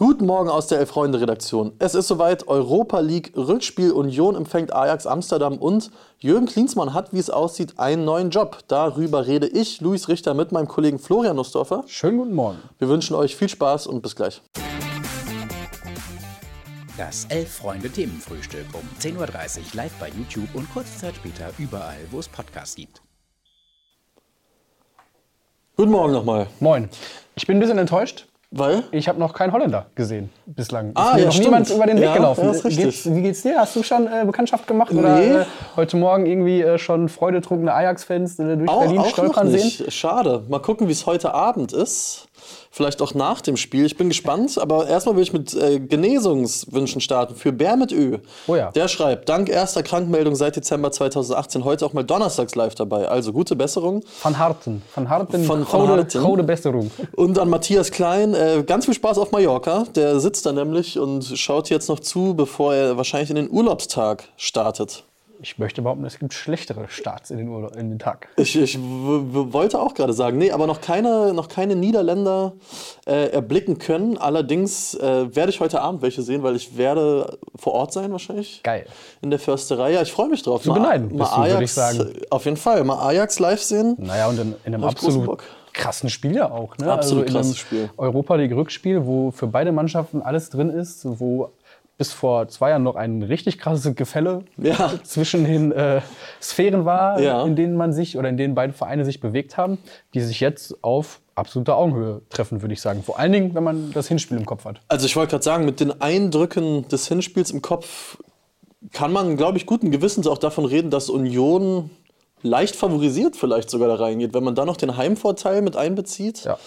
Guten Morgen aus der Elf-Freunde-Redaktion. Es ist soweit, Europa League Rückspiel Union empfängt Ajax Amsterdam und Jürgen Klinsmann hat, wie es aussieht, einen neuen Job. Darüber rede ich, Luis Richter, mit meinem Kollegen Florian Nussdorfer. Schönen guten Morgen. Wir wünschen euch viel Spaß und bis gleich. Das Elf-Freunde-Themenfrühstück um 10.30 Uhr live bei YouTube und kurze Zeit später überall, wo es Podcasts gibt. Guten Morgen nochmal. Moin. Ich bin ein bisschen enttäuscht. Weil? Ich habe noch keinen Holländer gesehen bislang. Ah, ist mir ja, noch stimmt. niemand über den Weg Ja, gelaufen. ja, ist richtig. geht's, wie geht's dir? Hast du schon äh, Bekanntschaft gemacht oder Nee. äh, heute Morgen irgendwie äh, schon freudetrunkene Ajax-Fans äh, durch Auch, Berlin auch stolpern sehen? Schade. Mal gucken, wie es heute Abend ist. Vielleicht auch nach dem Spiel. Ich bin gespannt. Aber erstmal will ich mit äh, Genesungswünschen starten für Bär mit Ö. Oh ja. Der schreibt, dank erster Krankmeldung seit Dezember 2018 heute auch mal donnerstags live dabei. Also gute Besserung. Van Harten. Van Harten, Von- von Harten. Gode Besserung. Und an Matthias Klein, äh, ganz viel Spaß auf Mallorca. Der sitzt da nämlich und schaut jetzt noch zu, bevor er wahrscheinlich in den Urlaubstag startet. Ich möchte behaupten, es gibt schlechtere Starts in den, Urlaub, in den Tag. Ich, ich wollte auch gerade sagen, nee, aber noch keine, noch keine Niederländer äh, erblicken können. Allerdings äh, werde ich heute Abend welche sehen, weil ich werde vor Ort sein wahrscheinlich. Geil. In der Försterei. Ja, ich freue mich drauf. Zu beneiden bist du, würde ich sagen. Auf jeden Fall. Mal Ajax live sehen. Naja, und in, in einem absolut krassen Spiel ja auch. Ne? Absolut in krasses Spiel. Europa League Rückspiel, wo für beide Mannschaften alles drin ist, wo bis vor zwei Jahren noch ein richtig krasses Gefälle Ja. zwischen den äh, Sphären war, Ja. in denen man sich oder in denen beide Vereine sich bewegt haben, die sich jetzt auf absoluter Augenhöhe treffen, würde ich sagen. Vor allen Dingen, wenn man das Hinspiel im Kopf hat. Also ich wollte gerade sagen, mit den Eindrücken des Hinspiels im Kopf kann man, glaube ich, guten Gewissens auch davon reden, dass Union leicht favorisiert vielleicht sogar da reingeht, wenn man da noch den Heimvorteil mit einbezieht. Ja.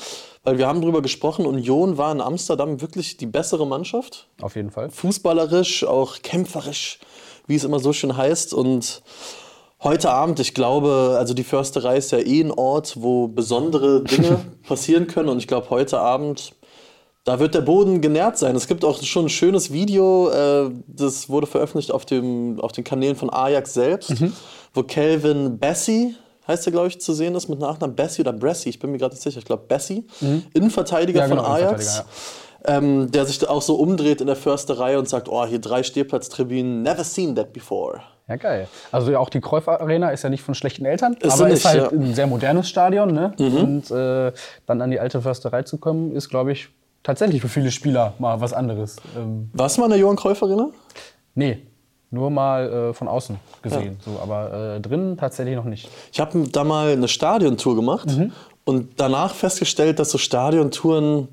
Weil wir haben darüber gesprochen, Union war in Amsterdam wirklich die bessere Mannschaft. Auf jeden Fall. Fußballerisch, auch kämpferisch, wie es immer so schön heißt. Und heute Abend, ich glaube, also die Försterei ist ja eh ein Ort, wo besondere Dinge passieren können. Und ich glaube, heute Abend, da wird der Boden genährt sein. Es gibt auch schon ein schönes Video, äh, das wurde veröffentlicht auf, dem, auf den Kanälen von Ajax selbst, Mhm. wo Calvin Bessie, heißt er, glaube ich, zu sehen ist, mit Nachnamen Bessie oder Bressie, ich bin mir gerade nicht sicher, ich glaube Bessie, Innenverteidiger Mhm. Ja, genau, von Ajax. Innenverteidiger, Ähm, der sich auch so umdreht in der Försterei und sagt, oh, hier drei Stehplatztribünen, never seen that before. Ja, geil. Also ja, auch die Cruyff Arena ist ja nicht von schlechten Eltern, Ist aber sie ist nicht, halt ja. Mhm. ein sehr modernes Stadion. Ne? Und äh, dann an die alte Försterei zu kommen, ist, glaube ich, tatsächlich für viele Spieler mal was anderes. Ähm, Warst du mal in der Johann Arena? nee, nur mal äh, von außen gesehen. So, aber äh, drin tatsächlich noch nicht. Ich habe da mal eine Stadiontour gemacht und danach festgestellt, dass so Stadiontouren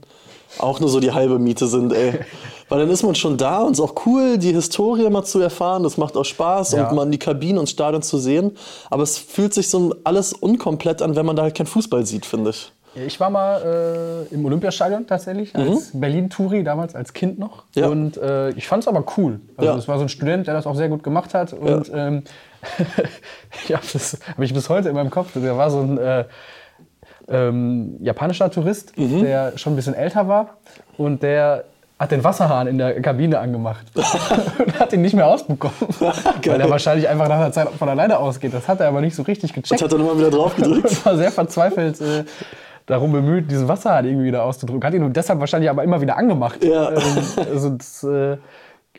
auch nur so die halbe Miete sind, ey. Weil dann ist man schon da und es ist auch cool, die Historie mal zu erfahren. Das macht auch Spaß Ja. und mal in die Kabinen und Stadion zu sehen. Aber es fühlt sich so alles unkomplett an, wenn man da halt kein Fußball sieht, finde ich. Ich war mal äh, im Olympiastadion tatsächlich, als Berlin-Touri, damals als Kind noch. Mhm. Ja. Und äh, ich fand es aber cool. Also Ja. es war so ein Student, der das auch sehr gut gemacht hat. Und ähm, ja, das habe ich bis heute in meinem Kopf. Da war so ein äh, ähm, japanischer Tourist, Mhm. der schon ein bisschen älter war. Und der hat den Wasserhahn in der Kabine angemacht und hat ihn nicht mehr ausbekommen. weil er wahrscheinlich einfach nach einer Zeit von alleine ausgeht. Das hat er aber nicht so richtig Und gecheckt hat dann immer wieder drauf gedrückt. und war sehr verzweifelt äh, darum bemüht, diesen Wasserhahn irgendwie wieder auszudrücken. Hat ihn deshalb wahrscheinlich aber immer wieder angemacht. Ja. Ähm, also das äh,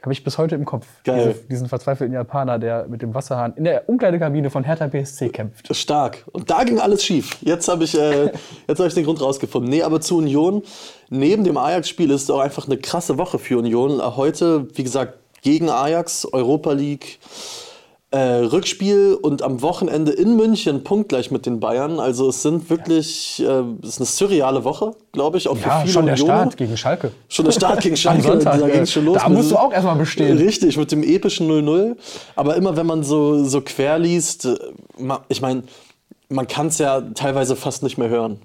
habe ich bis heute im Kopf. Geil. Diese, diesen verzweifelten Japaner, der mit dem Wasserhahn in der Umkleidekabine von Hertha BSC kämpft. Stark. Und da ging alles schief. Jetzt habe ich, äh, jetzt hab ich den Grund rausgefunden. Nee, aber zu Union, neben dem Ajax-Spiel ist es auch einfach eine krasse Woche für Union. Heute, wie gesagt, gegen Ajax, Europa League, äh, Rückspiel und am Wochenende in München punktgleich mit den Bayern. Also es sind wirklich, äh, es ist eine surreale Woche, glaube ich, auch für Ja, viele schon der Unioner. Start gegen Schalke. Schon der Start gegen Schalke, Sonntag, da ging schon los. da musst du auch erstmal bestehen. Richtig, mit dem epischen 0-0. Aber immer wenn man so, so quer liest, äh, ich meine, man kann es ja teilweise fast nicht mehr hören.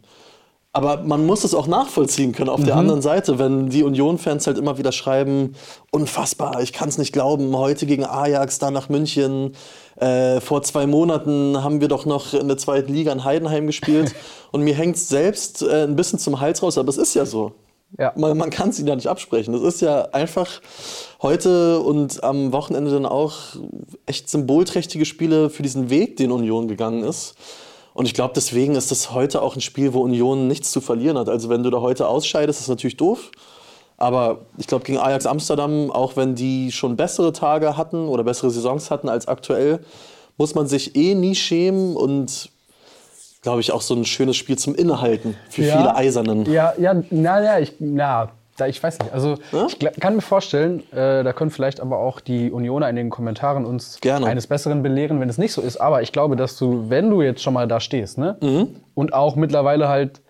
Aber man muss es auch nachvollziehen können auf Mhm. der anderen Seite, wenn die Union-Fans halt immer wieder schreiben, unfassbar, ich kann es nicht glauben, heute gegen Ajax, dann nach München. Äh, vor zwei Monaten haben wir doch noch in der zweiten Liga in Heidenheim gespielt. Und mir hängt es selbst äh, ein bisschen zum Hals raus, aber es ist ja so. Ja. Man, man kann es ihnen ja nicht absprechen. Das ist ja einfach heute und am Wochenende dann auch echt symbolträchtige Spiele für diesen Weg, den Union gegangen ist. Und ich glaube, deswegen ist das heute auch ein Spiel, wo Union nichts zu verlieren hat. Also wenn du da heute ausscheidest, ist natürlich doof. Aber ich glaube, gegen Ajax Amsterdam, auch wenn die schon bessere Tage hatten oder bessere Saisons hatten als aktuell, muss man sich eh nie schämen und glaube ich auch so ein schönes Spiel zum Innehalten für Ja. viele Eisernen. Ja, ja, na, ja, ich, na, da, ich weiß nicht. Also Ja? ich kann mir vorstellen, äh, da können vielleicht aber auch die Unioner in den Kommentaren uns Gerne. eines Besseren belehren, wenn es nicht so ist. Aber ich glaube, dass du, wenn du jetzt schon mal da stehst, ne, Mhm. und auch mittlerweile halt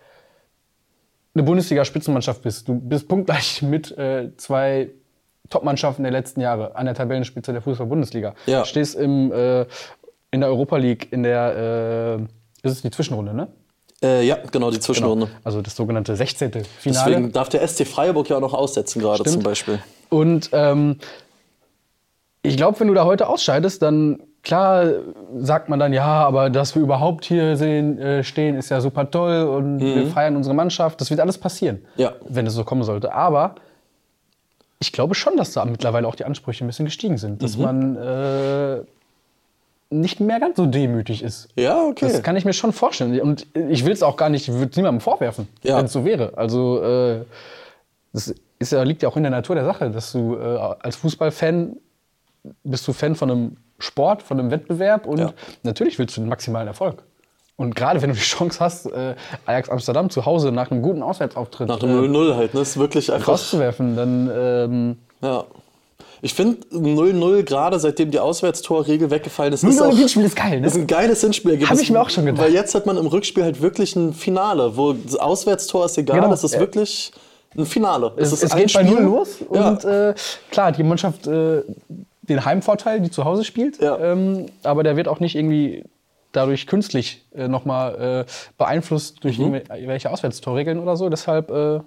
eine Bundesliga-Spitzenmannschaft bist, du bist punktgleich mit äh, zwei Top-Mannschaften der letzten Jahre an der Tabellenspitze der Fußball-Bundesliga. Ja. Stehst im, äh, in der Europa League, in der, äh, ist es die Zwischenrunde, ne? Äh, ja, genau, die Zwischenrunde. Also das sogenannte 16. Finale. Deswegen darf der SC Freiburg ja auch noch aussetzen gerade zum Beispiel. Und ähm, ich glaube, wenn du da heute ausscheidest, dann klar sagt man dann, ja, aber dass wir überhaupt hier sehen, äh, stehen, ist ja super toll und wir feiern unsere Mannschaft. Das wird alles passieren, Ja. wenn es so kommen sollte. Aber ich glaube schon, dass da mittlerweile auch die Ansprüche ein bisschen gestiegen sind, dass man äh, nicht mehr ganz so demütig ist. Ja, okay. Das kann ich mir schon vorstellen. Und ich will es auch gar nicht, ich würde es niemandem vorwerfen, Ja. wenn es so wäre. Also äh, das ist ja, liegt ja auch in der Natur der Sache, dass du äh, als Fußballfan bist du Fan von einem Sport, von einem Wettbewerb und Ja. natürlich willst du den maximalen Erfolg. Und gerade wenn du die Chance hast, äh, Ajax Amsterdam zu Hause nach einem guten Auswärtsauftritt Nach äh, dem 0-0 halt, ne? Ist wirklich einfach. rauszuwerfen, dann ähm, Ja. Ich finde 0-0 gerade seitdem die Auswärtstorregel weggefallen ist, ist, 0-0 auch, im Hinspiel ist geil, ne? ist ein geiles Hinspielergebnis. Hab ich mir auch schon gedacht. Weil jetzt hat man im Rückspiel halt wirklich ein Finale, wo das Auswärtstor ist egal, Genau. das ist Ja. wirklich ein Finale. Es, ist es ein geht bei Spiel. Null los Ja. und äh, klar, die Mannschaft äh, den Heimvorteil, die zu Hause spielt, Ja. ähm, aber der wird auch nicht irgendwie dadurch künstlich äh, nochmal äh, beeinflusst Mhm. durch irgendwelche Auswärtstorregeln oder so. Deshalb, äh,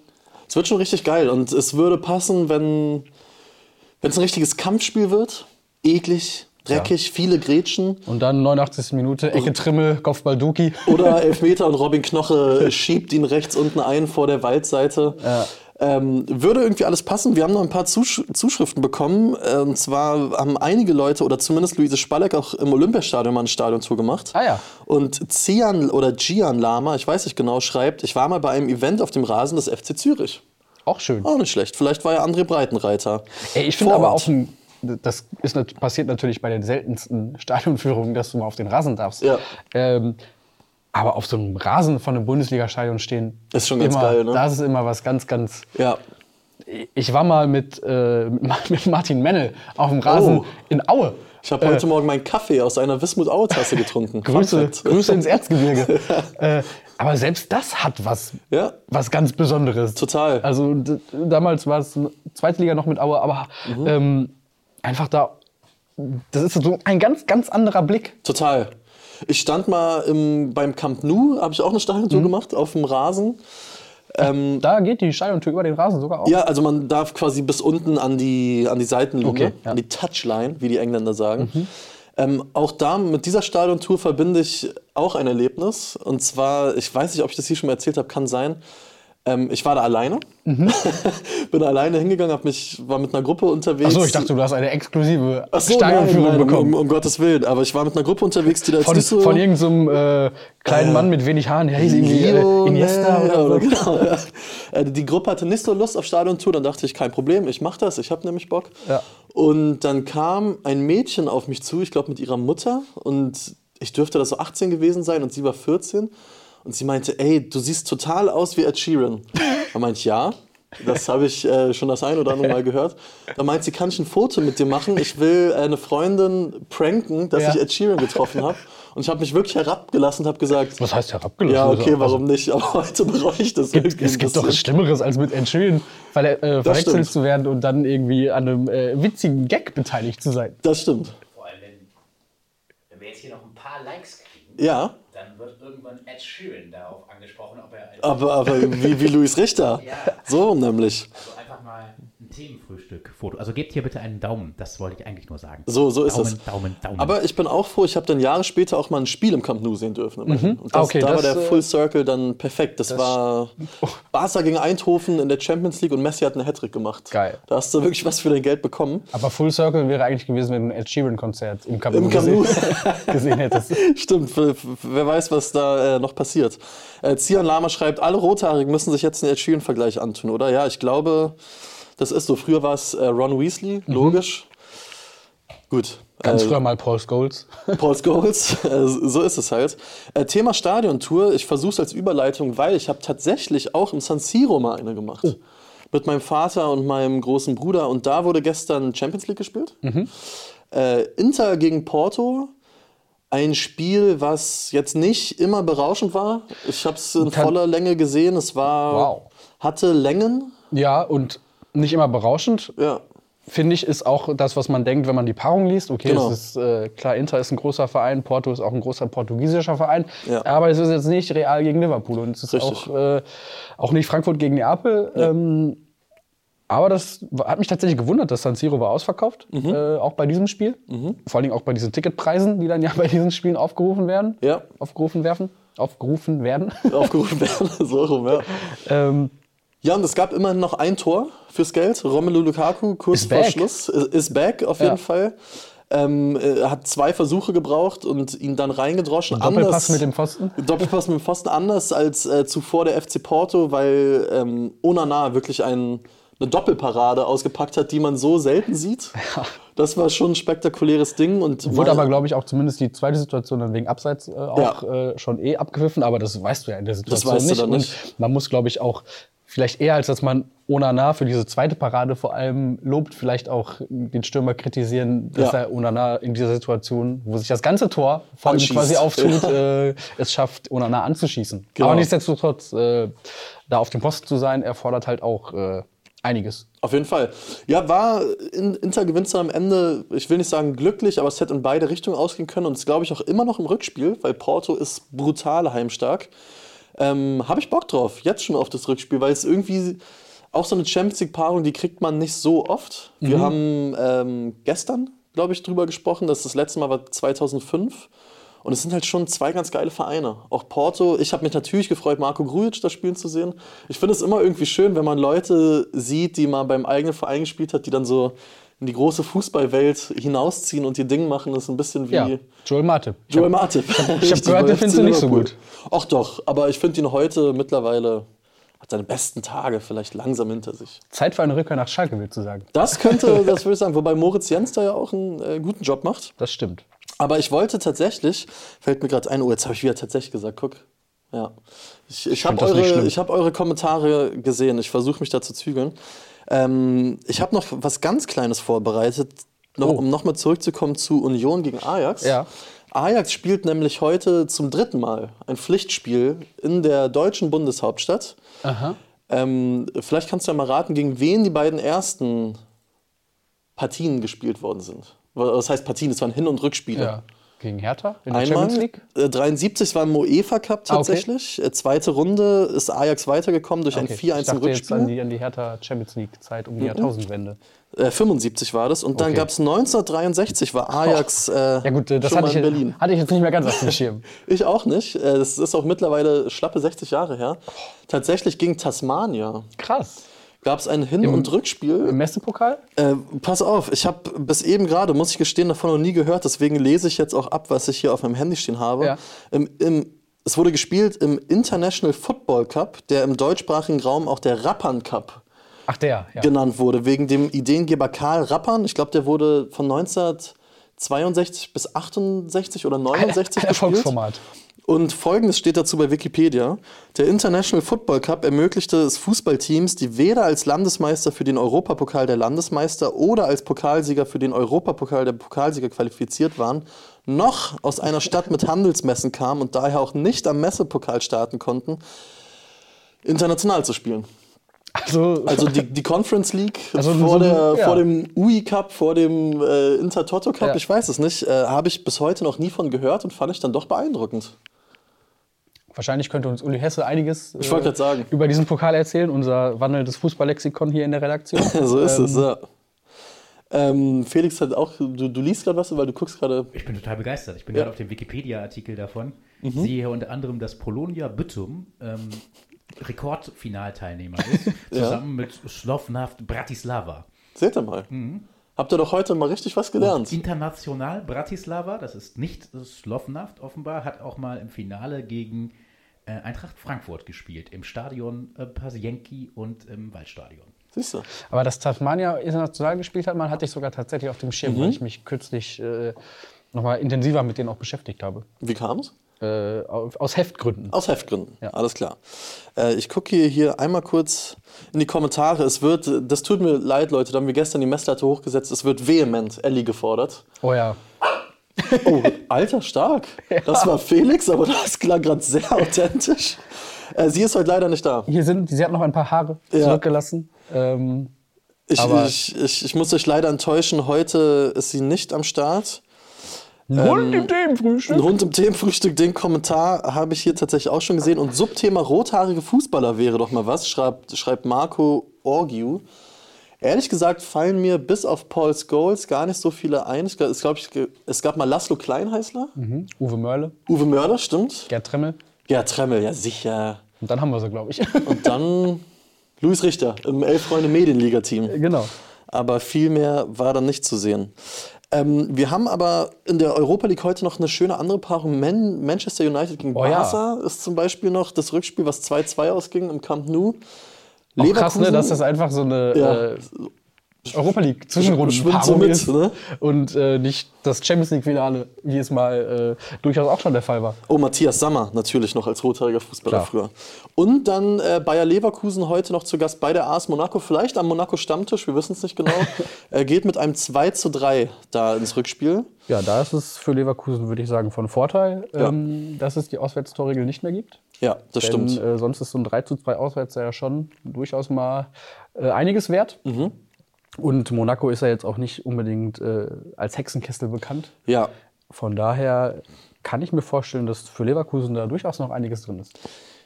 Es wird schon richtig geil und es würde passen, wenn wenn es ein richtiges Kampfspiel wird. Eklig, dreckig, viele Grätschen. und dann 89. Minute, Ecke Trimmel, Kopfball Duki. Oder Elfmeter und Robin Knoche schiebt ihn rechts unten ein vor der Waldseite. Ähm, würde irgendwie alles passen. Wir haben noch ein paar Zusch Zuschriften bekommen. Äh, Und zwar haben einige Leute, oder zumindest Luise Spalleck, auch im Olympiastadion mal ein Stadion zugemacht. Ah ja. Und Cian oder Gian Lama, ich weiß nicht genau, schreibt, ich war mal bei einem Event auf dem Rasen des FC Zürich. Auch schön. Auch nicht schlecht. Vielleicht war ja André Breitenreiter. Ey, ich finde aber auch ein, das ist, passiert natürlich bei den seltensten Stadionführungen, dass du mal auf den Rasen darfst. Ja. Ähm, aber auf so einem Rasen von einem Bundesliga-Stadion stehen, Ist schon ganz immer, geil, ne? Das ist immer was ganz, ganz. Ja. Ich war mal mit, äh, mit Martin Mennel auf dem Rasen Oh. in Aue. Ich habe heute Morgen meinen Kaffee aus einer Wismut-Aue-Tasse getrunken. Grüße. Grüße ins Erzgebirge. äh, aber selbst das hat was, Ja. was ganz Besonderes. Total. Also damals war es zweite Liga noch mit Aue, aber Mhm. ähm, einfach da, das ist so ein ganz, ganz anderer Blick. Total. Ich stand mal im, beim Camp Nou, habe ich auch eine Stadiontour gemacht, auf dem Rasen. Da geht die Stadiontür über den Rasen sogar auch. Ja, also man darf quasi bis unten an die, an die Seitenlinie, Okay, ja. Mhm. an die Touchline, wie die Engländer sagen. Ähm, auch da, mit dieser Stadiontour verbinde ich auch ein Erlebnis. Und zwar, ich weiß nicht, ob ich das hier schon mal erzählt habe, kann sein. Ähm, ich war da alleine. Mhm. Bin alleine hingegangen, hab mich, war mit einer Gruppe unterwegs. Achso, ich dachte, du hast eine exklusive Ach so, nein, nein, bekommen. Um, um Gottes Willen. Aber ich war mit einer Gruppe unterwegs, die da jetzt von, nicht so... von irgendeinem äh, kleinen Mann mit wenig Haaren, der hieß irgendwie äh, Iniesta oder so. genau, ja. Äh, Die Gruppe hatte nicht so Lust auf Stadiontour, dann dachte ich, kein Problem, ich mach das, ich habe nämlich Bock. Ja. Und dann kam ein Mädchen auf mich zu, ich glaube mit ihrer Mutter und ich dürfte das so 18 gewesen sein und sie war 14 und sie meinte, ey, du siehst total aus wie Ed Sheeran. Da meinte ich, ja. Das habe ich äh, schon das ein oder andere Mal gehört. Da meint sie, kann ich ein Foto mit dir machen? Ich will äh, eine Freundin pranken, dass Ja. ich Ed Sheeran getroffen habe. Und ich habe mich wirklich herabgelassen und habe gesagt, Was heißt herabgelassen? ja, okay, Also, warum nicht? Aber heute bereue ich das. Es gibt, es gibt doch. Schlimmeres, als mit Ed Sheeran äh, verwechselt zu werden und dann irgendwie an einem äh, witzigen Gag beteiligt zu sein. Das stimmt. Vor allem, wenn, wenn wir jetzt hier noch ein paar Likes kriegen, Ja, dann wird irgendwann Ed Sheeran darauf angesprochen, ob er aber, aber wie, wie Luis Richter. Ja. So nämlich. also ein Themenfrühstück-Foto. Also gebt hier bitte einen Daumen. Das wollte ich eigentlich nur sagen. So, so ist Daumen, es. Daumen, Daumen. Aber ich bin auch froh, ich habe dann Jahre später auch mal ein Spiel im Camp Nou sehen dürfen. immerhin. Und das, Okay, da war das, der äh, Full Circle dann perfekt. Das, war Barca gegen Eindhoven in der Champions League und Messi hat einen Hattrick gemacht. Geil. Da hast du wirklich was für dein Geld bekommen. Aber Full Circle wäre eigentlich gewesen, wenn du ein Ed Sheeran-Konzert im Camp Im Nou Camp Nou. gesehen, gesehen hättest. Stimmt, wer weiß, was da äh, noch passiert. Äh, Zion Lama schreibt, alle Rothaarigen müssen sich jetzt einen Ed Sheeran-Vergleich antun, oder? Ja, ich glaube, das ist so. Früher war es äh, Ron Weasley, logisch. Gut. Ganz äh, früher mal Paul Scholes. Paul Scholes, äh, so ist es halt. Äh, Thema Stadiontour, ich versuche es als Überleitung, weil ich habe tatsächlich auch im San Siro mal eine gemacht. Mit meinem Vater und meinem großen Bruder und da wurde gestern Champions League gespielt. Äh, Inter gegen Porto. Ein Spiel, was jetzt nicht immer berauschend war. Ich habe es in voller Länge gesehen. Es war Wow. hatte Längen. Ja, und nicht immer berauschend. Ja, Finde ich, ist auch das, was man denkt, wenn man die Paarung liest. Okay, Genau. es ist äh, klar, Inter ist ein großer Verein, Porto ist auch ein großer portugiesischer Verein. Ja. Aber es ist jetzt nicht Real gegen Liverpool und es ist Richtig. auch, äh, auch nicht Frankfurt gegen Neapel. Ähm, aber das hat mich tatsächlich gewundert, dass San Siro war ausverkauft, Mhm. äh, auch bei diesem Spiel. Vor allen Dingen auch bei diesen Ticketpreisen, die dann ja bei diesen Spielen aufgerufen werden. Ja. Aufgerufen werden. Aufgerufen werden. aufgerufen werden. so rum, ja. ähm, Ja, und es gab immerhin noch ein Tor fürs Geld. Romelu Lukaku, kurz vor. Schluss, ist back auf Ja. jeden Fall. Ähm, äh, hat zwei Versuche gebraucht und ihn dann reingedroschen. Doppelpass mit dem Pfosten. Doppelpass mit dem Pfosten anders als äh, zuvor der FC Porto, weil ähm, Onana wirklich ein, eine Doppelparade ausgepackt hat, die man so selten sieht. Das war schon ein spektakuläres Ding. Und Wurde aber, glaube ich, auch zumindest die zweite Situation dann wegen Abseits äh, auch äh, schon eh abgepfiffen. Aber das weißt du ja in der Situation weißt du nicht. dann nicht. Und man muss, glaube ich, auch vielleicht eher, als dass man Onana für diese zweite Parade vor allem lobt, vielleicht auch den Stürmer kritisieren, dass Ja. er Onana in dieser Situation, wo sich das ganze Tor vor ihm quasi auftut, äh, es schafft, Onana anzuschießen. Genau. Aber nichtsdestotrotz, äh, da auf dem Posten zu sein, erfordert halt auch äh, einiges. Auf jeden Fall. Ja, war in, Inter gewinnt am Ende, ich will nicht sagen glücklich, aber es hätte in beide Richtungen ausgehen können und es glaube ich auch immer noch im Rückspiel, weil Porto ist brutal heimstark. Ähm, Habe ich Bock drauf, jetzt schon auf das Rückspiel, weil es irgendwie auch so eine Champions League-Paarung, die kriegt man nicht so oft. Wir haben ähm, gestern, glaube ich, drüber gesprochen, dass das letzte Mal war 2005. Und es sind halt schon zwei ganz geile Vereine. Auch Porto, ich habe mich natürlich gefreut, Marco Grujic da spielen zu sehen. Ich finde es immer irgendwie schön, wenn man Leute sieht, die mal beim eigenen Verein gespielt hat, die dann so in die große Fußballwelt hinausziehen und ihr Ding machen. Ist ein bisschen wie Ja, Joel Matip. Joel Matip. ich hab gehört, den findest du nicht so gut. Ach doch, aber ich finde ihn heute mittlerweile, hat seine besten Tage vielleicht langsam hinter sich. Zeit für eine Rückkehr nach Schalke, willst du sagen. Das könnte, das würde ich sagen, wobei Moritz Jens da ja auch einen äh, guten Job macht. Das stimmt. Aber ich wollte tatsächlich, fällt mir gerade ein, oh, jetzt habe ich wieder tatsächlich gesagt, guck. Ja. Ich, ich habe das nicht eure, ich hab eure Kommentare gesehen. Ich versuche mich da zu zügeln. Ähm, ich habe noch was ganz Kleines vorbereitet, noch, Oh. um nochmal zurückzukommen zu Union gegen Ajax. Ja. Ajax spielt nämlich heute zum dritten Mal ein Pflichtspiel in der deutschen Bundeshauptstadt. Aha. Ähm, vielleicht kannst du ja mal raten, gegen wen die beiden ersten Partien gespielt worden sind. Was heißt Partien? Es waren Hin- und Rückspiele. Ja. Gegen Hertha in der Einmal, Champions League? äh, 73 war im UEFA Cup Ah, okay. tatsächlich. Äh, Zweite Runde ist Ajax weitergekommen durch ein Okay. 4-1 ich im dachte jetzt an Rückspiel. die, an die Hertha Champions League Zeit um die Jahrtausendwende. Äh, 75 war das. Und dann Okay. gab es 1963, war Ajax äh, Ja gut, äh, das schon hatte ich, in Berlin. hatte ich jetzt nicht mehr ganz auf dem Schirm. Ich auch nicht. Äh, Das ist auch mittlerweile schlappe 60 Jahre her. Tatsächlich gegen Tasmania Krass. Gab es ein Hin- und Rückspiel. Im Messepokal? Äh, pass auf, ich habe bis eben gerade, muss ich gestehen, davon noch nie gehört. Deswegen lese ich jetzt auch ab, was ich hier auf meinem Handy stehen habe. Ja. Im, im, es wurde gespielt im International Football Cup, der im deutschsprachigen Raum auch der Rappan Cup Ach der, ja. genannt wurde, wegen dem Ideengeber Karl Rappan. Ich glaube, der wurde von 1962 bis 68 oder 69 gespielt. Erfolgsformat. Und folgendes steht dazu bei Wikipedia. Der International Football Cup ermöglichte es Fußballteams, die weder als Landesmeister für den Europapokal der Landesmeister oder als Pokalsieger für den Europapokal der Pokalsieger qualifiziert waren, noch aus einer Stadt mit Handelsmessen kamen und daher auch nicht am Messepokal starten konnten, international zu spielen. Also, Also die, die Conference League Also vor, so der, ja. vor dem UI Cup, vor dem äh, Intertoto Cup, Ja. ich weiß es nicht, äh, habe ich bis heute noch nie von gehört und fand ich dann doch beeindruckend. Wahrscheinlich könnte uns Uli Hesse einiges äh, über diesen Pokal erzählen, unser wandelndes Fußballlexikon hier in der Redaktion. so ist Ähm, es, ja. Ähm, Felix hat auch, du, du liest gerade was, weil du guckst gerade. Ich bin total begeistert. Ich bin Ja. gerade auf dem Wikipedia-Artikel davon. Sehe hier unter anderem, dass Polonia Bytum ähm, Rekordfinalteilnehmer ist, zusammen mit Slovnaft Bratislava. Seht ihr mal. Habt ihr doch heute mal richtig was gelernt. International Bratislava, das ist nicht Slovnaft offenbar, hat auch mal im Finale gegen äh, Eintracht Frankfurt gespielt, im Stadion äh, Pasienki und im Waldstadion. Siehst du? Aber dass Tasmania international gespielt hat, man hatte ich sogar tatsächlich auf dem Schirm, Mhm. weil ich mich kürzlich äh, nochmal intensiver mit denen auch beschäftigt habe. Wie kam es? Äh, au- aus Heftgründen. Aus Heftgründen. Ja. Alles klar. Äh, ich gucke hier, hier einmal kurz in die Kommentare. Es wird, das tut mir leid, Leute, da haben wir gestern die Messlatte hochgesetzt. Es wird vehement Ellie gefordert. Oh ja. Oh, alter, stark. Das war Felix, aber das klang gerade sehr authentisch. Äh, sie ist heute leider nicht da. Hier sind, sie hat noch ein paar Haare Ja. zurückgelassen. Ähm, Ich, ich, ich, ich muss euch leider enttäuschen, heute ist sie nicht am Start. Und im Themenfrühstück. Ein Hund im Themenfrühstück, den Kommentar habe ich hier tatsächlich auch schon gesehen. Und Subthema rothaarige Fußballer wäre doch mal was, schreibt, schreibt Marco Orgiu. Ehrlich gesagt fallen mir bis auf Paul Scholes gar nicht so viele ein. Ich, glaub- ich, es gab mal Laszlo Kleinheißler, Mhm. Uwe Mörle, Uwe Mörder, stimmt. Gerd Tremmel. Ja, Tremmel, ja sicher. Und dann haben wir sie, glaube ich. Und dann Luis Richter im Elf-Freunde-Medienliga-Team. genau. aber viel mehr war dann nicht zu sehen. Ähm, wir haben aber in der Europa League heute noch eine schöne andere Paarung. Man Manchester United gegen Oh ja. Barca ist zum Beispiel noch das Rückspiel, was 2-2 ausging im Camp Nou. Auch krass, ne, dass das einfach so eine Ja. äh, Europa League Zwischenrunden Schwimmt so ne? und äh, nicht das Champions League Finale, wie es mal äh, durchaus auch schon der Fall war. Oh, Matthias Sammer natürlich noch als rothaariger Fußballer Klar. früher. Und dann äh, Bayer Leverkusen heute noch zu Gast bei der AS Monaco, vielleicht am Monaco Stammtisch, wir wissen es nicht genau. er geht mit einem 2 zu 3 da ins Rückspiel. Ja, da ist es für Leverkusen, würde ich sagen, von Vorteil, ähm, dass es die Auswärtstorregel nicht mehr gibt. Ja, das Denn stimmt. äh, sonst ist so ein 3 zu 2 Auswärts ja schon durchaus mal äh, einiges wert. Mhm. Und Monaco ist ja jetzt auch nicht unbedingt äh, als Hexenkessel bekannt. Ja, Von daher kann ich mir vorstellen, dass für Leverkusen da durchaus noch einiges drin ist.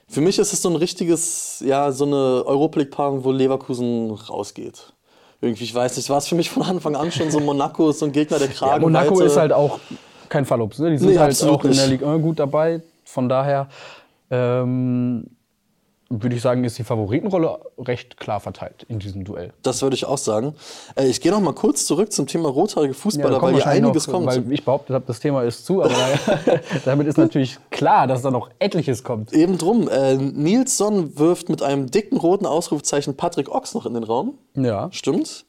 Für mich ist es so ein richtiges, ja, so eine Europa League-Paarung, wo Leverkusen rausgeht. Irgendwie, ich weiß nicht, war es für mich von Anfang an schon so Monaco ist so ein Gegner der Kragen. Monaco ist halt auch kein Fallops. Ne? Die sind Nee, halt auch in der. Ligue 1 gut dabei. Von daher ähm, würde ich sagen, ist die Favoritenrolle recht klar verteilt in diesem Duell. Das würde ich auch sagen. Äh, ich gehe noch mal kurz zurück zum Thema rothaarige Fußballer, kommt weil hier einiges noch, kommt. Weil ich behauptet habe, das Thema ist zu, aber da- damit ist natürlich klar, dass da noch etliches kommt. Eben drum. Äh, Nilsson wirft mit einem dicken roten Ausrufzeichen Patrick Ochs noch in den Raum. Ja. Stimmt.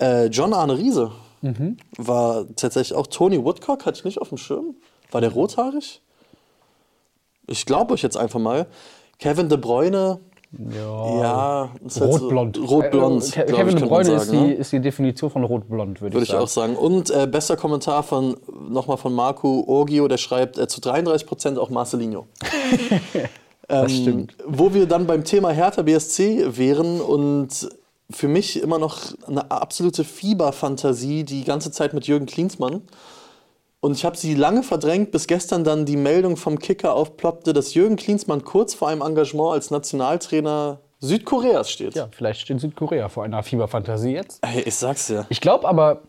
Äh, John Arne Riese Mhm. war tatsächlich auch Tony Woodcock, hatte ich nicht auf dem Schirm. War der rothaarig? Ich glaube euch jetzt einfach mal. Kevin De Bruyne, Ja. ja. ist halt so- Rotblond. Rotblond. Äh, glaub Kevin ich, De Bruyne ist, sagen, die, ne? ist die Definition von Rotblond, würde Würde ich ich sagen. auch sagen. Und äh, bester Kommentar von nochmal von Marco Orgio, der schreibt äh, zu 33% auch Marcelinho. Das stimmt. Wo wir dann beim Thema Hertha BSC wären und für mich immer noch eine absolute Fieberfantasie die ganze Zeit mit Jürgen Klinsmann. Und ich habe sie lange verdrängt, bis gestern dann die Meldung vom Kicker aufploppte, dass Jürgen Klinsmann kurz vor einem Engagement als Nationaltrainer Südkoreas steht. Ja, vielleicht steht Südkorea vor einer Fieberfantasie jetzt. Ey, ich sag's dir. Ich glaube aber,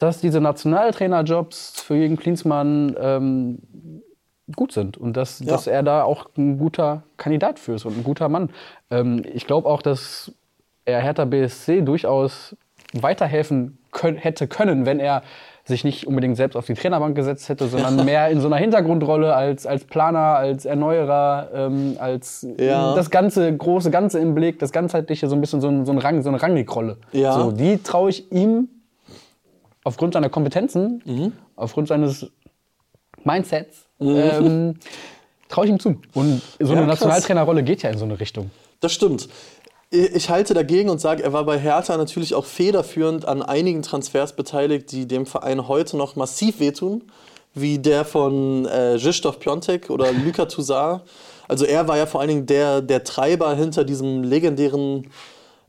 dass diese Nationaltrainerjobs für Jürgen Klinsmann ähm, gut sind und dass, dass er da auch ein guter Kandidat für ist und ein guter Mann. Ähm, ich glaube auch, dass er Hertha BSC durchaus weiterhelfen könn hätte können, wenn er sich nicht unbedingt selbst auf die Trainerbank gesetzt hätte, sondern mehr in so einer Hintergrundrolle als, als Planer, als Erneuerer, ähm, als Ja. das ganze große Ganze im Blick, das ganzheitliche, so ein bisschen so, ein, so, ein Rang, so eine Rangnick-Rolle. Ja. So, die traue ich ihm aufgrund seiner Kompetenzen, Mhm. aufgrund seines Mindsets, ähm, traue ich ihm zu. Und so Ja, eine krass. Nationaltrainerrolle geht ja in so eine Richtung. Das stimmt. Ich halte dagegen und sage, er war bei Hertha natürlich auch federführend an einigen Transfers beteiligt, die dem Verein heute noch massiv wehtun, wie der von äh, Zizek Piontek oder Luka Toussaint. Also er war ja vor allen Dingen der, der Treiber hinter diesem legendären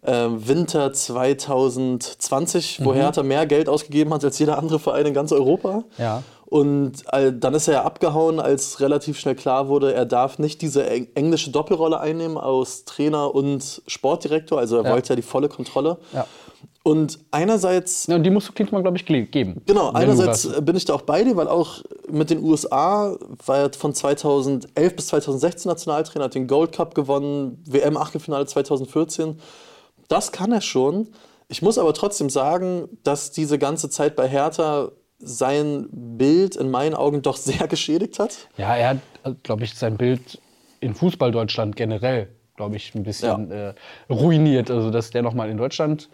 äh, Winter 2020, wo Hertha mehr Geld ausgegeben hat als jeder andere Verein in ganz Europa. Ja. Und äh, dann ist er ja abgehauen, als relativ schnell klar wurde, er darf nicht diese eng englische Doppelrolle einnehmen aus Trainer und Sportdirektor. Also er Ja. wollte ja die volle Kontrolle. Ja. Und einerseits Ja, und die musst du Klinsmann, glaube ich, geben. Genau, einerseits bin ich da auch bei dir, weil auch mit den USA war er von 2011 bis 2016 Nationaltrainer, hat den Gold Cup gewonnen, WM-Achtelfinale 2014. Das kann er schon. Ich muss aber trotzdem sagen, dass diese ganze Zeit bei Hertha sein Bild in meinen Augen doch sehr geschädigt hat. Ja, er hat, glaube ich, sein Bild in Fußball-Deutschland generell, glaube ich, ein bisschen äh, ruiniert. Also, dass der nochmal in Deutschland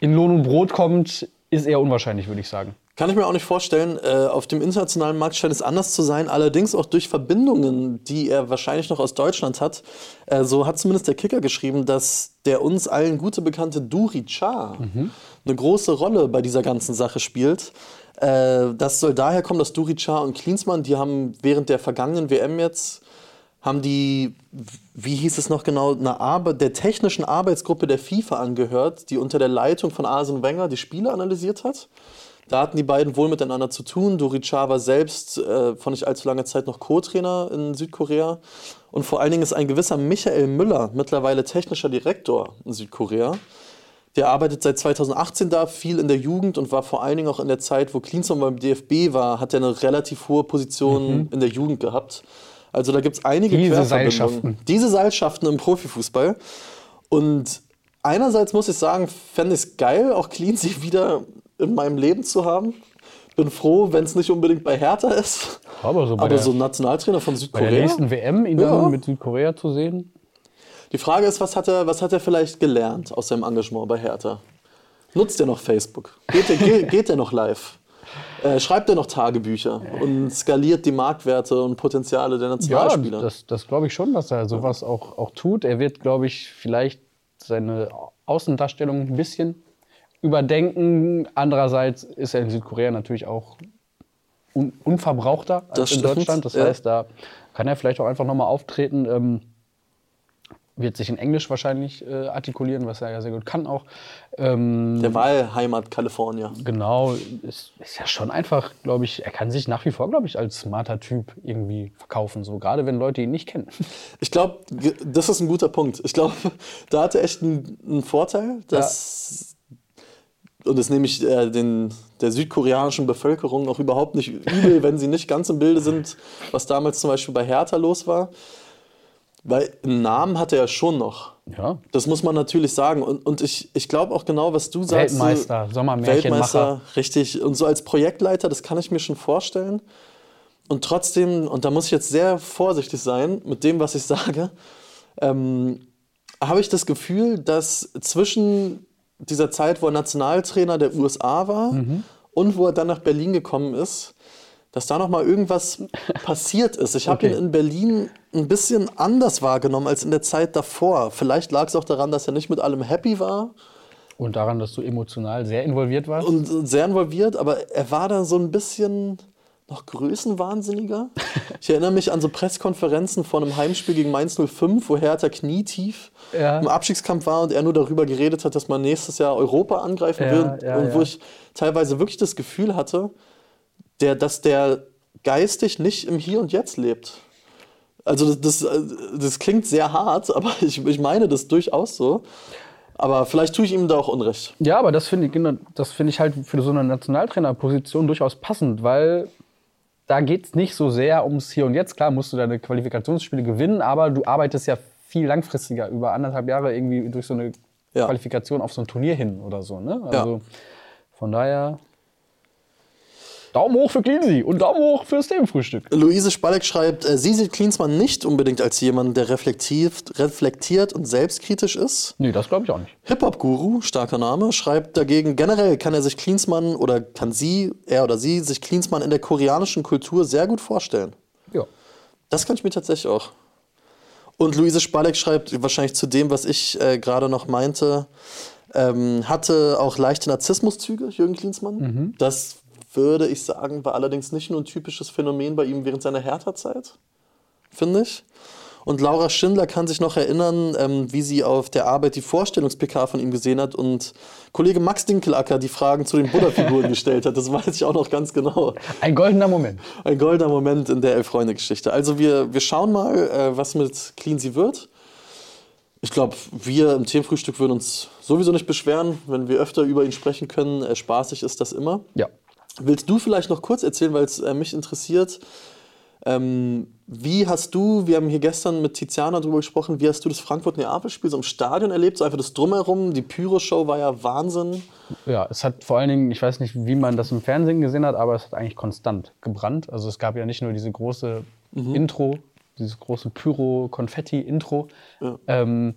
in Lohn und Brot kommt, ist eher unwahrscheinlich, würde ich sagen. Kann ich mir auch nicht vorstellen. Äh, auf dem internationalen Markt scheint es anders zu sein, allerdings auch durch Verbindungen, die er wahrscheinlich noch aus Deutschland hat. Äh, so hat zumindest der Kicker geschrieben, dass der uns allen gute bekannte Duri Cha eine große Rolle bei dieser ganzen Sache spielt. Äh, das soll daher kommen, dass Duri Cha und Klinsmann, die haben während der vergangenen WM jetzt haben die, wie hieß es noch genau, eine Arbeit, der technischen Arbeitsgruppe der FIFA angehört, die unter der Leitung von Arsene Wenger die Spiele analysiert hat. Da hatten die beiden wohl miteinander zu tun. Dori Cha war selbst äh, vor nicht allzu langer Zeit noch Co-Trainer in Südkorea. Und vor allen Dingen ist ein gewisser Michael Müller mittlerweile technischer Direktor in Südkorea. Der arbeitet seit 2018 da, viel in der Jugend und war vor allen Dingen auch in der Zeit, wo Klinsmann beim DFB war, hat er eine relativ hohe Position in der Jugend gehabt. Also da gibt es einige Diese. Seilschaften. Diese Seilschaften im Profifußball. Und einerseits muss ich sagen, fände ich es geil, auch Cleansy wieder in meinem Leben zu haben. Bin froh, wenn es nicht unbedingt bei Hertha ist. Aber so Aber so ein Nationaltrainer von bei der Südkorea. nächsten WM ihn Ja. dann mit Südkorea zu sehen. Die Frage ist, was hat, er, was hat er vielleicht gelernt aus seinem Engagement bei Hertha? Nutzt er noch Facebook? Geht er, geht, geht er noch live? Äh, schreibt er noch Tagebücher und skaliert die Marktwerte und Potenziale der Ja, Nationalspieler? das, das glaube ich schon, dass er sowas auch, auch tut. Er wird, glaube ich, vielleicht seine Außendarstellung ein bisschen überdenken. Andererseits ist er in Südkorea natürlich auch un unverbrauchter als Das in stimmt, Deutschland. Das ja. heißt, da kann er vielleicht auch einfach nochmal auftreten. Ähm, wird sich in Englisch wahrscheinlich äh, artikulieren, was er ja sehr gut kann auch. Ähm, der Wahlheimat Kalifornien. Genau, ist, ist ja schon einfach, glaube ich, er kann sich nach wie vor, glaube ich, als smarter Typ irgendwie verkaufen, so gerade wenn Leute ihn nicht kennen. Ich glaube, das ist ein guter Punkt. Ich glaube, da hat er echt einen, einen Vorteil, dass, und das nehme ich äh, den, der südkoreanischen Bevölkerung auch überhaupt nicht übel, wenn sie nicht ganz im Bilde sind, was damals zum Beispiel bei Hertha los war. Weil einen Namen hat er ja schon noch. Ja, Das muss man natürlich sagen. Und, und ich, ich glaube auch genau, was du sagst. so- Weltmeister, Sommermärchenmacher. Weltmeister, richtig. Und so als Projektleiter, das kann ich mir schon vorstellen. Und trotzdem, und da muss ich jetzt sehr vorsichtig sein mit dem, was ich sage, ähm, habe ich das Gefühl, dass zwischen dieser Zeit, wo er Nationaltrainer der USA war Mhm. und wo er dann nach Berlin gekommen ist, dass da noch mal irgendwas passiert ist. Ich habe Okay. ihn in Berlin ein bisschen anders wahrgenommen als in der Zeit davor. Vielleicht lag es auch daran, dass er nicht mit allem happy war Und daran, dass du emotional sehr involviert warst. und sehr involviert, aber er war da so ein bisschen noch größenwahnsinniger. Ich erinnere mich an so Pressekonferenzen vor einem Heimspiel gegen Mainz 05, wo Hertha knietief Ja. im Abstiegskampf war und er nur darüber geredet hat, dass man nächstes Jahr Europa angreifen Ja, will. ja, und wo ich teilweise wirklich das Gefühl hatte, der, dass der geistig nicht im Hier und Jetzt lebt. Also das, das, das klingt sehr hart, aber ich, ich meine das durchaus so. Aber vielleicht tue ich ihm da auch Unrecht. Ja, aber das finde ich, genau, das finde ich halt für so eine Nationaltrainerposition durchaus passend, weil da geht es nicht so sehr ums Hier und Jetzt. Klar musst du deine Qualifikationsspiele gewinnen, aber du arbeitest ja viel langfristiger, über anderthalb Jahre irgendwie durch so eine Ja. Qualifikation auf so ein Turnier hin oder so. Ne? Ja. Also von daher Daumen hoch für Cleansy und Daumen hoch fürs Themenfrühstück. Luise Spalleck schreibt, äh, sie sieht Klinsmann nicht unbedingt als jemanden, der reflektiert, reflektiert und selbstkritisch ist. Nee, das glaube ich auch nicht. Hip-Hop-Guru, starker Name, schreibt dagegen, generell kann er sich Klinsmann oder kann sie, er oder sie, sich Klinsmann in der koreanischen Kultur sehr gut vorstellen. Ja. Das kann ich mir tatsächlich auch. Und Luise Spalleck schreibt wahrscheinlich zu dem, was ich äh, gerade noch meinte, ähm, hatte auch leichte Narzissmuszüge, Jürgen Klinsmann. Das würde ich sagen, war allerdings nicht nur ein typisches Phänomen bei ihm während seiner Hertha-Zeit, finde ich. Und Laura Schindler kann sich noch erinnern, ähm, wie sie auf der Arbeit die Vorstellungs-PK von ihm gesehen hat und Kollege Max Dinkelacker die Fragen zu den Buddha-Figuren gestellt hat. Das weiß ich auch noch ganz genau. Ein goldener Moment. Ein goldener Moment in der Elf-Freunde-Geschichte. Also wir, wir schauen mal, äh, was mit Clean sie wird. Ich glaube, wir im Themenfrühstück würden uns sowieso nicht beschweren, wenn wir öfter über ihn sprechen können. Äh, spaßig ist das immer. Ja. Willst du vielleicht noch kurz erzählen, weil es äh, mich interessiert, ähm, wie hast du, wir haben hier gestern mit Tiziana drüber gesprochen, wie hast du das Frankfurt-Neapel-Spiel so im Stadion erlebt? So einfach das Drumherum, die Pyro-Show war ja Wahnsinn. Ja, es hat vor allen Dingen, ich weiß nicht, wie man das im Fernsehen gesehen hat, aber es hat eigentlich konstant gebrannt. Also es gab ja nicht nur diese große Intro, dieses große Pyro-Konfetti-Intro, ähm,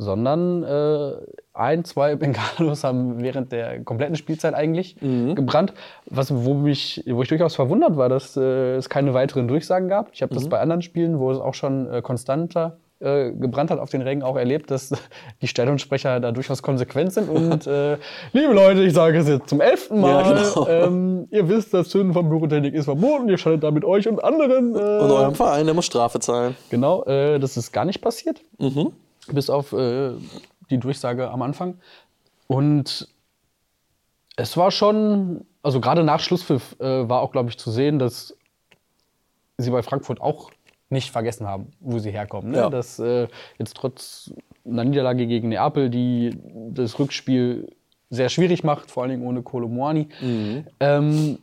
sondern äh, ein, zwei Bengalos haben während der kompletten Spielzeit eigentlich gebrannt. Was, wo, mich, wo ich durchaus verwundert war, dass äh, es keine weiteren Durchsagen gab. Ich habe das bei anderen Spielen, wo es auch schon äh, konstanter äh, gebrannt hat auf den Rängen auch erlebt, dass die Stadionsprecher da durchaus konsequent sind. Und äh, liebe Leute, ich sage es jetzt zum elften Mal, Ja, genau. ähm, ihr wisst, das Zünden von Pyrotechnik ist verboten, ihr schaltet da mit euch und anderen. Äh, Und eurem Verein, der muss Strafe zahlen. Genau, äh, das ist gar nicht passiert. Bis auf äh, die Durchsage am Anfang. Und es war schon, also gerade nach Schlusspfiff äh, war auch, glaube ich, zu sehen, dass sie bei Frankfurt auch nicht vergessen haben, wo sie herkommen. Ne? Ja. Dass äh, jetzt trotz einer Niederlage gegen Neapel, die das Rückspiel sehr schwierig macht, vor allen Dingen ohne Kolomoani, ähm,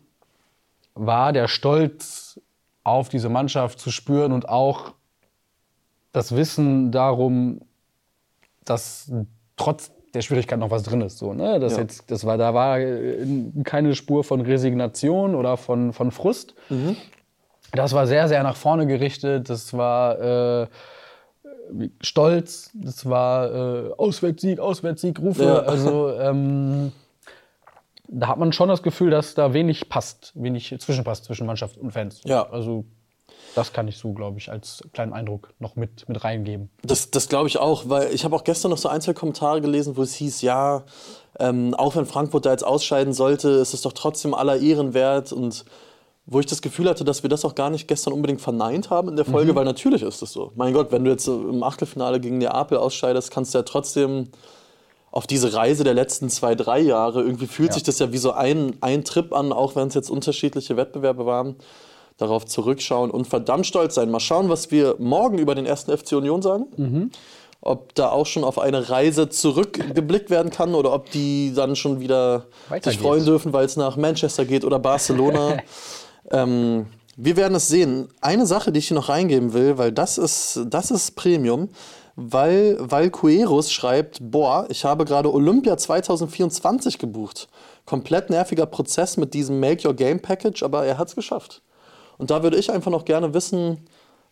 war der Stolz auf diese Mannschaft zu spüren und auch das Wissen darum, dass trotz der Schwierigkeit noch was drin ist. So, ne? das Ja. jetzt, das war, da war äh, keine Spur von Resignation oder von, von Frust. Das war sehr, sehr nach vorne gerichtet. Das war äh, Stolz. Das war äh, Auswärtssieg, Auswärtssieg, Rufe. Ja. Also ähm, da hat man schon das Gefühl, dass da wenig passt, wenig zwischenpasst zwischen Mannschaft und Fans. Ja. Also das kann ich so, glaube ich, als kleinen Eindruck noch mit, mit reingeben. Das, das glaube ich auch, weil ich habe auch gestern noch so ein, zwei Kommentare gelesen, wo es hieß, ja, ähm, auch wenn Frankfurt da jetzt ausscheiden sollte, ist es doch trotzdem aller Ehren wert und wo ich das Gefühl hatte, dass wir das auch gar nicht gestern unbedingt verneint haben in der Folge, weil natürlich ist es so. Mein Gott, wenn du jetzt im Achtelfinale gegen Neapel ausscheidest, kannst du ja trotzdem auf diese Reise der letzten zwei, drei Jahre, irgendwie fühlt Ja. sich das ja wie so ein, ein Trip an, auch wenn es jetzt unterschiedliche Wettbewerbe waren, darauf zurückschauen und verdammt stolz sein. Mal schauen, was wir morgen über den ersten FC Union sagen. Ob da auch schon auf eine Reise zurückgeblickt werden kann oder ob die dann schon wieder Weiter sich freuen geht's. dürfen, weil es nach Manchester geht oder Barcelona. ähm, wir werden es sehen. Eine Sache, die ich hier noch reingeben will, weil das ist, das ist Premium, weil, weil Cueros schreibt, boah, ich habe gerade Olympia 2024 gebucht. Komplett nerviger Prozess mit diesem Make Your Game Package, aber er hat es geschafft. Und da würde ich einfach noch gerne wissen,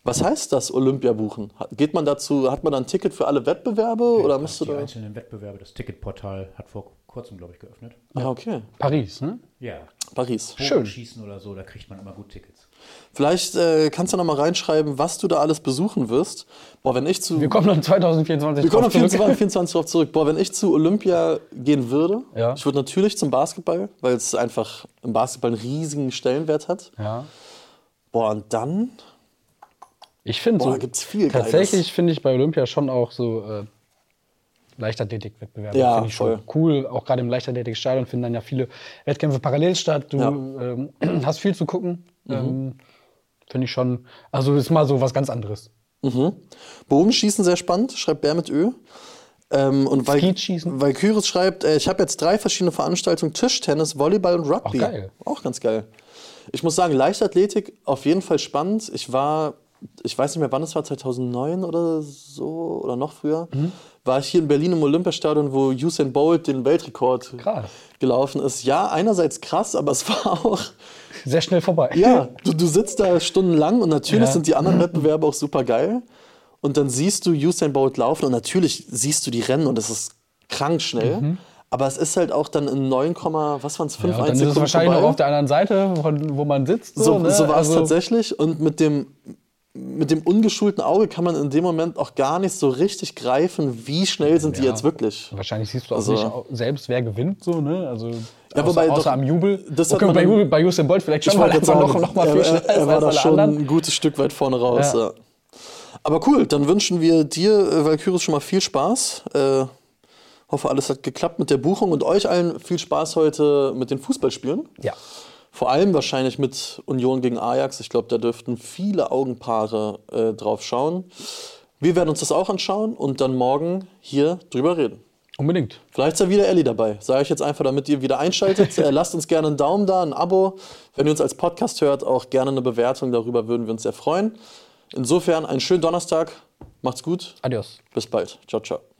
was heißt das Olympia buchen? Geht man dazu, hat man dann ein Ticket für alle Wettbewerbe oder müsste die da. einzelnen Wettbewerbe, das Ticketportal hat vor kurzem, glaube ich, geöffnet. Ah, okay. Paris, ne? Ja. Paris. Schön. Schießen oder so, da kriegt man immer gut Tickets. Vielleicht äh, kannst du noch mal reinschreiben, was du da alles besuchen wirst. Boah, wenn ich zu. Wir kommen dann 2024 Wir kommen drauf auf zurück. 24, 24 drauf zurück. Boah, wenn ich zu Olympia gehen würde, Ja. ich würde natürlich zum Basketball, weil es einfach im Basketball einen riesigen Stellenwert hat. Ja. Boah, und dann. Ich finde so, gibt's viel tatsächlich finde ich bei Olympia schon auch so äh, Leichtathletik-Wettbewerbe. Ja, finde ich schon cool. Auch gerade im Leichtathletikstadion finden dann ja viele Wettkämpfe parallel statt. Du Ja. ähm, hast viel zu gucken. Ähm, finde ich schon. Also ist mal so was ganz anderes. Bogenschießen sehr spannend, schreibt Bär mit Ö. Ähm, und weil, weil Kyris schreibt, äh, ich habe jetzt drei verschiedene Veranstaltungen: Tischtennis, Volleyball und Rugby. Auch geil. Auch ganz geil. Ich muss sagen, Leichtathletik auf jeden Fall spannend. Ich war, ich weiß nicht mehr, wann es war, 2009 oder so oder noch früher, Mhm. war ich hier in Berlin im Olympiastadion, wo Usain Bolt den Weltrekord Krass. gelaufen ist. Ja, einerseits krass, aber es war auch Sehr schnell vorbei. ja, du, du sitzt da stundenlang und natürlich Ja. sind die anderen Wettbewerbe auch super geil. Und dann siehst du Usain Bolt laufen und natürlich siehst du die Rennen und es ist krank schnell. Aber es ist halt auch dann in 9, was waren es, 5, Ja, und 1 dann ist es wahrscheinlich vorbei. noch auf der anderen Seite, von, wo man sitzt. So, ne? so war es Also- tatsächlich. Und mit dem, mit dem ungeschulten Auge kann man in dem Moment auch gar nicht so richtig greifen, wie schnell sind die Ja. jetzt wirklich. Wahrscheinlich siehst du auch Also- nicht selbst, wer gewinnt, so, ne? Also, Ja, außer, wobei außer doch- am Jubel. das hat okay, man bei, Jubel, bei Usain Bolt vielleicht schon, weil er noch, noch mal viel er, schneller er war da schon anderen. ein gutes Stück weit vorne raus. Ja. Ja. Aber cool, dann wünschen wir dir, äh, Valkyris, schon mal viel Spaß. Äh, hoffe, alles hat geklappt mit der Buchung und euch allen viel Spaß heute mit den Fußballspielen. Ja. Vor allem wahrscheinlich mit Union gegen Ajax. Ich glaube, da dürften viele Augenpaare äh, drauf schauen. Wir werden uns das auch anschauen und dann morgen hier drüber reden. Unbedingt. Vielleicht ist ja wieder Ellie dabei. Sage ich jetzt einfach, damit ihr wieder einschaltet. äh, lasst uns gerne einen Daumen da, ein Abo. Wenn ihr uns als Podcast hört, auch gerne eine Bewertung. Darüber würden wir uns sehr freuen. Insofern einen schönen Donnerstag. Macht's gut. Adios. Bis bald. Ciao, ciao.